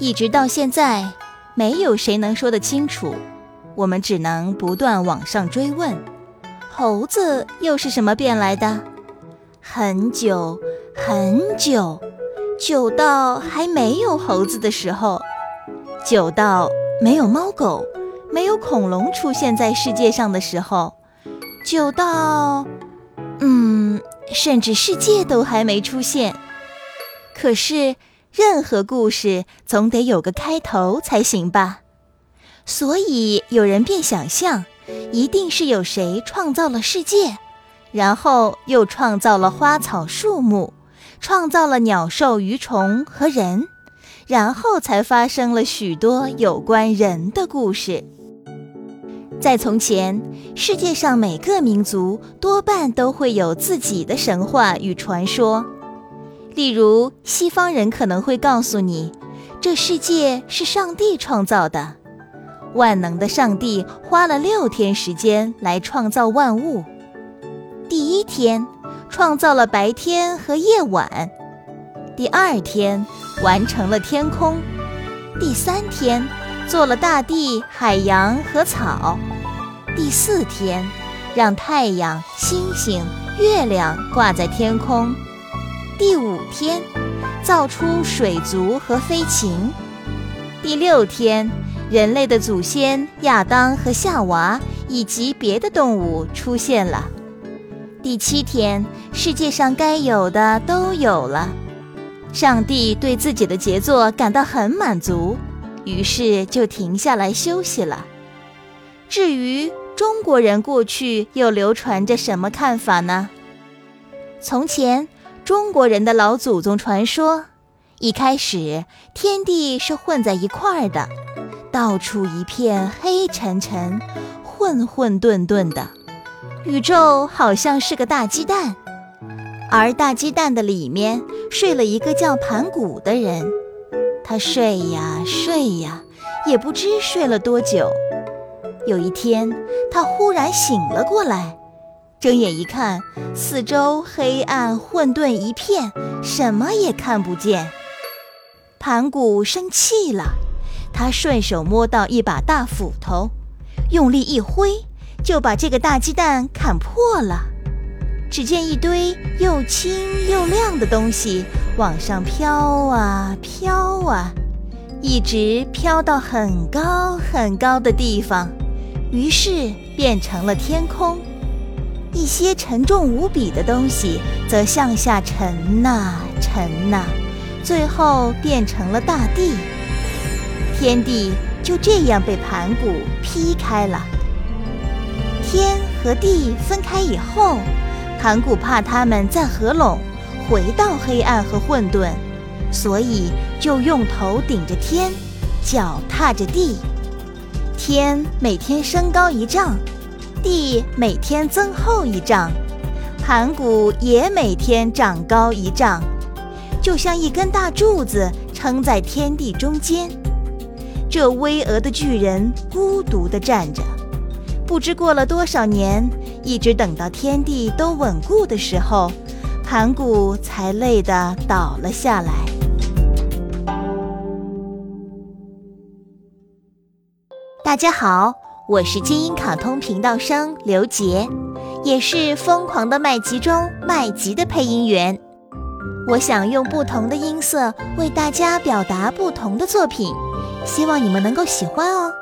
一直到现在，没有谁能说得清楚。我们只能不断往上追问：猴子又是什么变来的？很久很久，久到还没有猴子的时候，久到没有猫狗、没有恐龙出现在世界上的时候，久到……嗯，甚至世界都还没出现。可是，任何故事总得有个开头才行吧？所以有人便想象，一定是有谁创造了世界，然后又创造了花草树木，创造了鸟兽鱼虫和人，然后才发生了许多有关人的故事。在从前，世界上每个民族多半都会有自己的神话与传说。例如，西方人可能会告诉你，这世界是上帝创造的，万能的上帝花了六天时间来创造万物。第一天，创造了白天和夜晚；第二天，完成了天空；第三天，做了大地、海洋和草；第四天，让太阳、星星、月亮挂在天空。第五天，造出水族和飞禽。第六天，人类的祖先亚当和夏娃以及别的动物出现了。第七天，世界上该有的都有了。上帝对自己的杰作感到很满足，于是就停下来休息了。至于中国人过去又流传着什么看法呢？从前。中国人的老祖宗传说，一开始天地是混在一块儿的，到处一片黑沉沉、混混沌沌的，宇宙好像是个大鸡蛋，而大鸡蛋的里面睡了一个叫盘古的人，他睡呀睡呀，也不知睡了多久。有一天，他忽然醒了过来。睁眼一看，四周黑暗混沌一片，什么也看不见。盘古生气了，他顺手摸到一把大斧头，用力一挥，就把这个大鸡蛋砍破了。只见一堆又轻又亮的东西往上飘啊飘啊，一直飘到很高很高的地方，于是变成了天空。一些沉重无比的东西则向下沉呐沉呐，最后变成了大地。天地就这样被盘古劈开了。天和地分开以后，盘古怕他们再合拢，回到黑暗和混沌，所以就用头顶着天，脚踏着地。天每天升高一丈。地每天增厚一丈，盘古也每天长高一丈，就像一根大柱子撑在天地中间。这巍峨的巨人孤独地站着，不知过了多少年，一直等到天地都稳固的时候，盘古才累得倒了下来。大家好。我是金鹰卡通频道生刘杰，也是《疯狂的麦吉》中麦吉的配音员。我想用不同的音色为大家表达不同的作品，希望你们能够喜欢哦。